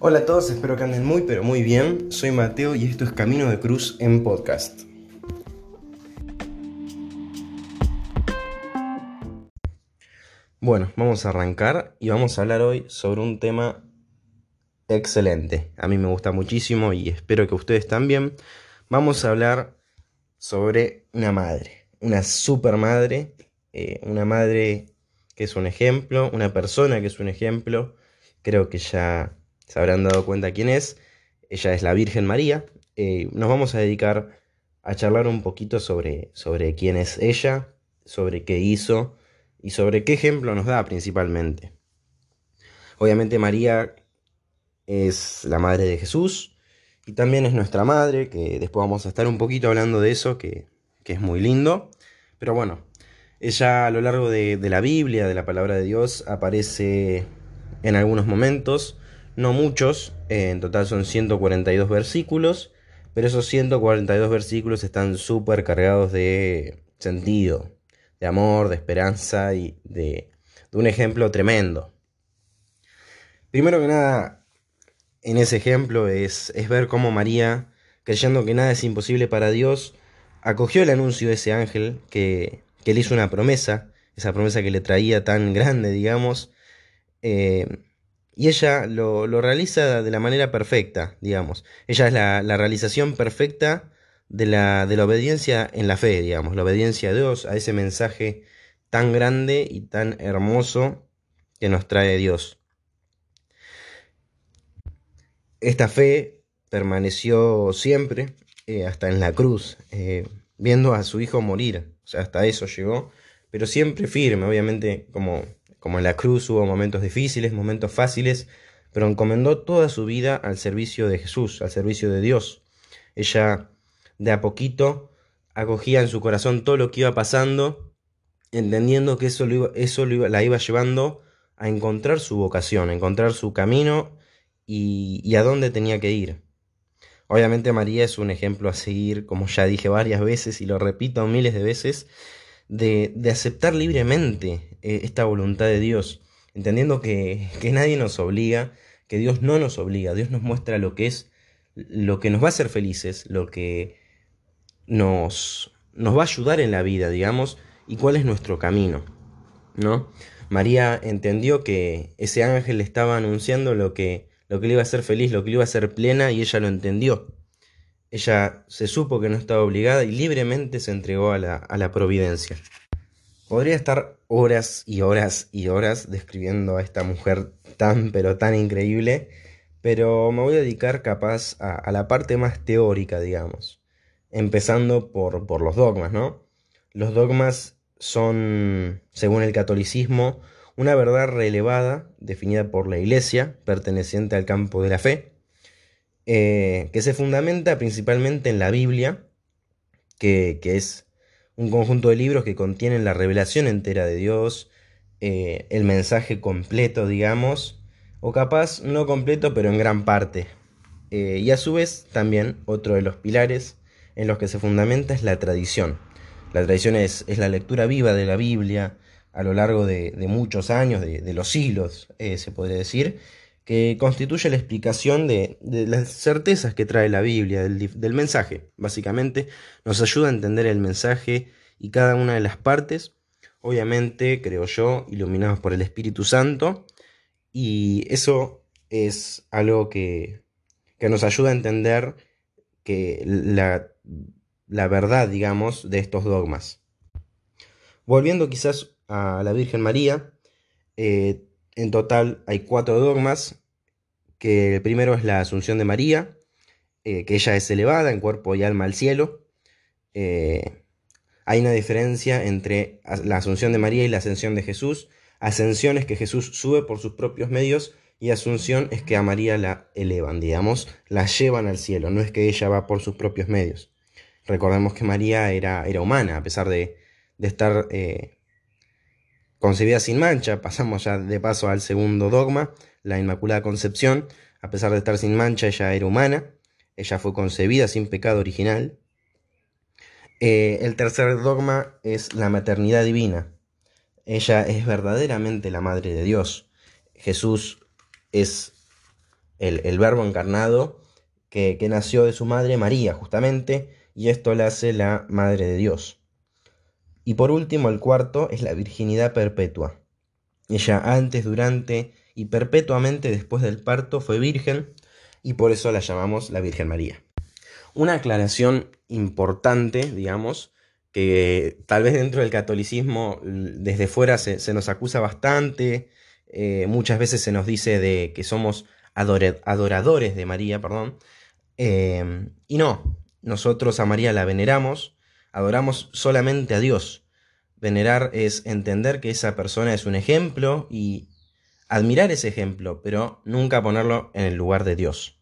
Hola a todos, espero que anden muy pero muy bien. Soy Mateo y esto es Camino de Cruz en podcast. Bueno, vamos a arrancar y vamos a hablar hoy sobre un tema excelente. A mí me gusta muchísimo y espero que ustedes también. Vamos a hablar sobre una madre, una super madre, eh, una madre que es un ejemplo, una persona que es un ejemplo. Creo que ya se habrán dado cuenta quién es. Ella es la Virgen María. Eh, nos vamos a dedicar a charlar un poquito sobre, sobre quién es ella, sobre qué hizo y sobre qué ejemplo nos da principalmente. Obviamente María es la madre de Jesús y también es nuestra madre, que después vamos a estar un poquito hablando de eso, que, es muy lindo. Pero bueno, ella a lo largo de, la Biblia, de la palabra de Dios, aparece en algunos momentos, no muchos, en total son 142 versículos, pero esos 142 versículos están súper cargados de sentido, de amor, de esperanza y de, un ejemplo tremendo. Primero que nada, en ese ejemplo es, es ver cómo María, creyendo que nada es imposible para Dios, acogió el anuncio de ese ángel que, que le hizo una promesa, esa promesa que le traía tan grande, digamos, eh, y ella lo, realiza de la manera perfecta, digamos. Ella es la, la realización perfecta de la, de la obediencia en la fe, digamos, la obediencia a Dios, a ese mensaje tan grande y tan hermoso que nos trae Dios. Esta fe permaneció siempre, eh, hasta en la cruz, eh, viendo a su hijo morir, o sea, hasta eso llegó, pero siempre firme, obviamente, como, como en la cruz hubo momentos difíciles, momentos fáciles, pero encomendó toda su vida al servicio de Jesús, al servicio de Dios. Ella de a poquito acogía en su corazón todo lo que iba pasando, entendiendo que eso, eso la iba llevando a encontrar su vocación, a encontrar su camino y, a dónde tenía que ir. Obviamente María es un ejemplo a seguir, como ya dije varias veces y lo repito miles de veces, de, aceptar libremente eh, esta voluntad de Dios, entendiendo que, que nadie nos obliga, que Dios no nos obliga, Dios nos muestra lo que es, lo que nos va a hacer felices, lo que nos, nos va a ayudar en la vida, digamos, y cuál es nuestro camino, ¿no? María entendió que ese ángel le estaba anunciando lo que, lo que le iba a hacer feliz, lo que le iba a hacer plena, y ella lo entendió. Ella se supo que no estaba obligada y libremente se entregó a la, a la providencia. Podría estar horas y horas y horas describiendo a esta mujer tan pero tan increíble, pero me voy a dedicar capaz a, a la parte más teórica, digamos empezando por, por los dogmas, ¿no? Los dogmas son, según el catolicismo, una verdad relevada definida por la Iglesia, perteneciente al campo de la fe, eh, que se fundamenta principalmente en la Biblia, que, es un conjunto de libros que contienen la revelación entera de Dios, eh, el mensaje completo, digamos, o capaz no completo, pero en gran parte. Eh, y a su vez también otro de los pilares en los que se fundamenta es la tradición. La tradición es, la lectura viva de la Biblia a lo largo de, muchos años, de, los siglos, se podría decir, que constituye la explicación de, las certezas que trae la Biblia, del, mensaje. Básicamente nos ayuda a entender el mensaje y cada una de las partes, obviamente, creo yo, iluminados por el Espíritu Santo, y eso es algo que, que nos ayuda a entender que la la verdad, digamos, de estos dogmas. Volviendo quizás a la Virgen María, eh, en total hay cuatro dogmas, que el primero es la Asunción de María, eh, que ella es elevada en cuerpo y alma al cielo. Eh, hay una diferencia entre la Asunción de María y la Ascensión de Jesús. Ascensión es que Jesús sube por sus propios medios y Asunción es que a María la elevan, digamos, la llevan al cielo, no es que ella va por sus propios medios. Recordemos que María era, era humana, a pesar de, estar eh, concebida sin mancha. Pasamos ya de paso al segundo dogma, la Inmaculada Concepción. A pesar de estar sin mancha, ella era humana. Ella fue concebida sin pecado original. Eh, el tercer dogma es la maternidad divina. Ella es verdaderamente la Madre de Dios. Jesús es el, verbo encarnado que, que nació de su madre María, justamente, y esto la hace la Madre de Dios. Y por último, el cuarto es la virginidad perpetua. Ella antes, durante y perpetuamente después del parto fue virgen y por eso la llamamos la Virgen María. Una aclaración importante, digamos, que tal vez dentro del catolicismo desde fuera se, nos acusa bastante, eh, muchas veces se nos dice de que somos adoradores de María, perdón, eh, y no, nosotros a María la veneramos, adoramos solamente a Dios. Venerar es entender que esa persona es un ejemplo y admirar ese ejemplo, pero nunca ponerlo en el lugar de Dios.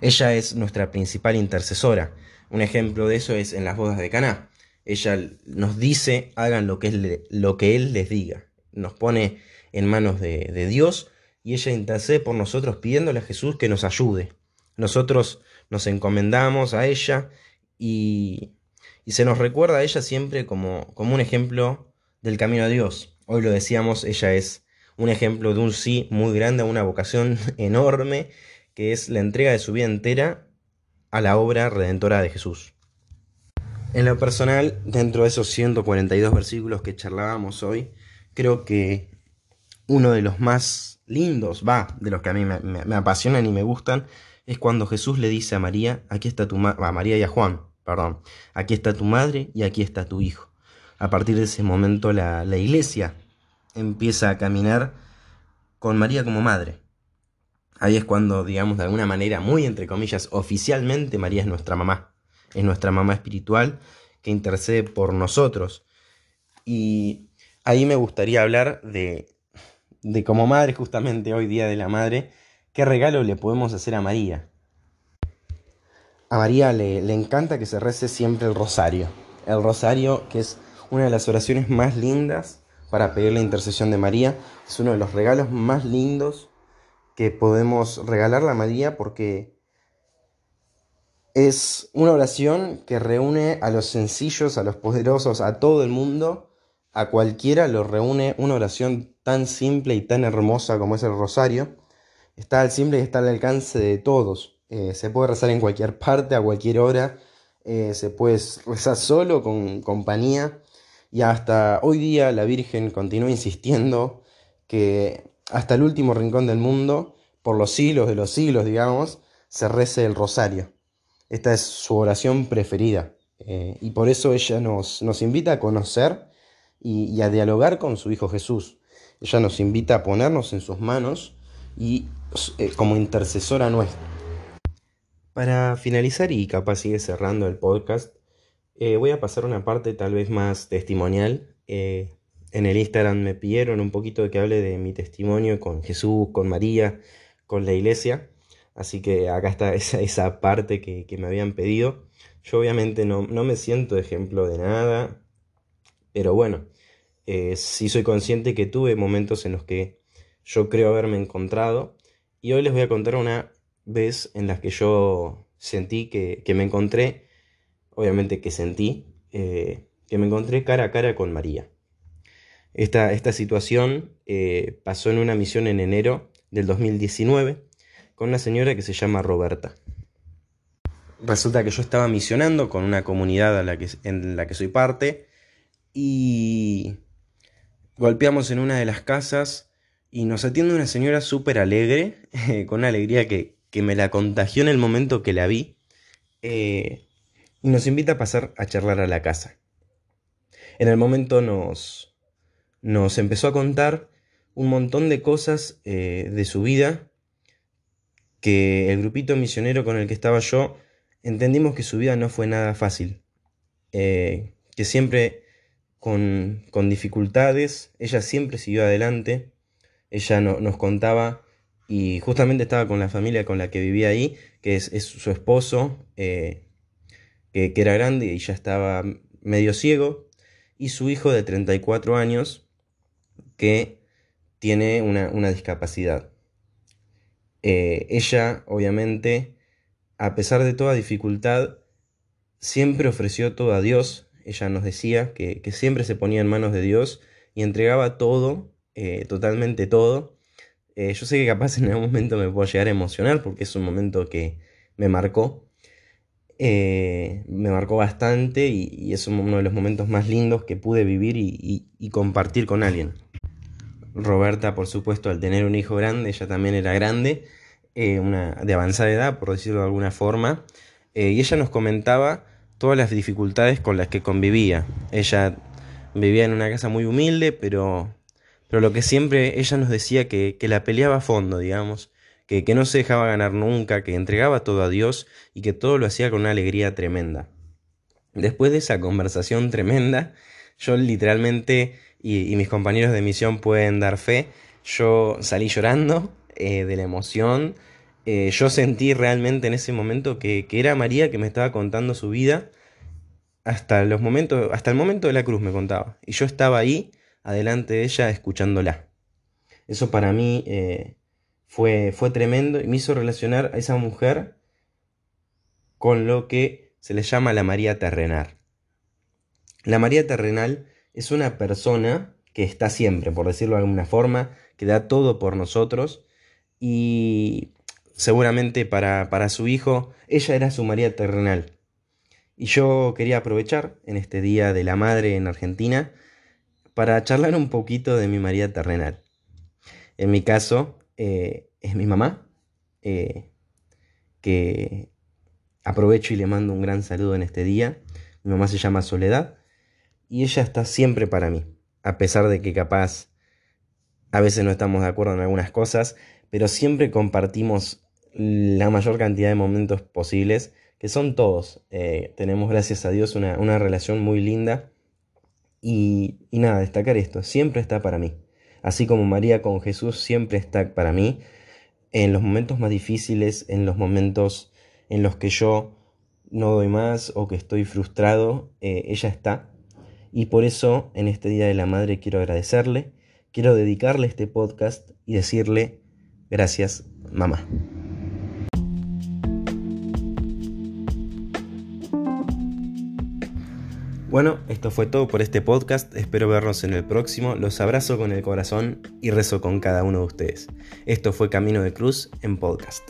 Ella es nuestra principal intercesora. Un ejemplo de eso es en las bodas de Caná. Ella nos dice, hagan lo que, él, lo que Él les diga. Nos pone en manos de, de Dios y ella intercede por nosotros pidiéndole a Jesús que nos ayude. Nosotros nos encomendamos a ella y, se nos recuerda a ella siempre como, como un ejemplo del camino a Dios. Hoy lo decíamos, ella es un ejemplo de un sí muy grande, una vocación enorme, que es la entrega de su vida entera a la obra redentora de Jesús. En lo personal, dentro de esos 142 versículos que charlábamos hoy, creo que uno de los más lindos, va, de los que a mí me, apasionan y me gustan, es cuando Jesús le dice a María, aquí está tu a María y a Juan, perdón, aquí está tu madre y aquí está tu hijo. A partir de ese momento la, la iglesia empieza a caminar con María como madre. Ahí es cuando, digamos, de alguna manera, muy entre comillas, oficialmente María es nuestra mamá. Es nuestra mamá espiritual que intercede por nosotros. Y ahí me gustaría hablar de, de como madre, justamente hoy día de la madre, qué regalo le podemos hacer a María. A María le, le encanta que se rece siempre el rosario. El rosario que es una de las oraciones más lindas para pedir la intercesión de María. Es uno de los regalos más lindos que podemos regalarle a María porque es una oración que reúne a los sencillos, a los poderosos, a todo el mundo, a cualquiera lo reúne una oración tan simple y tan hermosa como es el rosario. Está al simple y está al alcance de todos. Eh, se puede rezar en cualquier parte, a cualquier hora. Eh, se puede rezar solo, con compañía. Y hasta hoy día la Virgen continúa insistiendo que hasta el último rincón del mundo, por los siglos de los siglos, digamos, se rece el rosario. Esta es su oración preferida. Eh, y por eso ella nos, nos invita a conocer y, a dialogar con su Hijo Jesús. Ella nos invita a ponernos en sus manos y como intercesora nuestra. Para finalizar y capaz sigue cerrando el podcast, eh, voy a pasar una parte tal vez más testimonial. Eh, en el Instagram me pidieron un poquito de que hable de mi testimonio con Jesús, con María, con la iglesia. Así que acá está esa, parte que, me habían pedido. Yo obviamente no, me siento ejemplo de nada, pero bueno, eh, sí soy consciente que tuve momentos en los que yo creo haberme encontrado. Y hoy les voy a contar una vez en la que yo sentí que, que me encontré obviamente que sentí, eh, que me encontré cara a cara con María. Esta, esta situación eh, pasó en una misión en enero del 2019 con una señora que se llama Roberta. Resulta que yo estaba misionando con una comunidad en la que soy parte y golpeamos en una de las casas y nos atiende una señora súper alegre, con una alegría que, me la contagió en el momento que la vi. Eh, y nos invita a pasar a charlar a la casa. En el momento nos, nos empezó a contar un montón de cosas eh, de su vida que el grupito misionero con el que estaba yo entendimos que su vida no fue nada fácil, eh, que siempre con, con, dificultades, ella siempre siguió adelante, ella no, nos contaba y justamente estaba con la familia con la que vivía ahí, que es, su esposo, eh, que, era grande y ya estaba medio ciego, y su hijo de 34 años que tiene una, discapacidad. Eh, ella, obviamente, a pesar de toda dificultad, siempre ofreció todo a Dios. Ella nos decía que, siempre se ponía en manos de Dios y entregaba todo, eh, totalmente todo, Eh, yo sé que capaz en algún momento me puedo llegar a emocionar porque es un momento que me marcó. Eh, me marcó bastante y, es uno de los momentos más lindos que pude vivir y, compartir con alguien. Roberta, por supuesto, al tener un hijo grande, ella también era grande, eh, una, de avanzada edad, por decirlo de alguna forma, y ella nos comentaba todas las dificultades con las que convivía. Ella vivía en una casa muy humilde, pero, pero lo que siempre ella nos decía que, que la peleaba a fondo, digamos, que, que no se dejaba ganar nunca, que entregaba todo a Dios y que todo lo hacía con una alegría tremenda. Después de esa conversación tremenda, yo literalmente, y, mis compañeros de misión pueden dar fe, yo salí llorando eh, de la emoción, eh, yo sentí realmente en ese momento que, que, era María que me estaba contando su vida hasta los momentos, hasta el momento de la cruz me contaba. Y yo estaba ahí, adelante de ella, escuchándola. Eso para mí eh, fue, fue tremendo y me hizo relacionar a esa mujer con lo que se le llama la María terrenal. La María terrenal es una persona que está siempre, por decirlo de alguna forma, que da todo por nosotros y seguramente para, para su hijo, ella era su María terrenal y yo quería aprovechar en este Día de la Madre en Argentina para charlar un poquito de mi María terrenal. En mi caso, eh, es mi mamá, eh, que aprovecho y le mando un gran saludo en este día. Mi mamá se llama Soledad y ella está siempre para mí, a pesar de que capaz a veces no estamos de acuerdo en algunas cosas, pero siempre compartimos la mayor cantidad de momentos posibles que son todos. Eh, tenemos, gracias a Dios, una, relación muy linda. Y, nada, destacar esto, siempre está para mí. Así como María con Jesús siempre está para mí. En los momentos más difíciles, en los momentos en los que yo no doy más o que estoy frustrado, eh, ella está. Y por eso en este Día de la Madre quiero agradecerle, quiero dedicarle este podcast y decirle gracias, mamá. Bueno, esto fue todo por este podcast, espero vernos en el próximo, los abrazo con el corazón y rezo con cada uno de ustedes. Esto fue Camino de Cruz en podcast.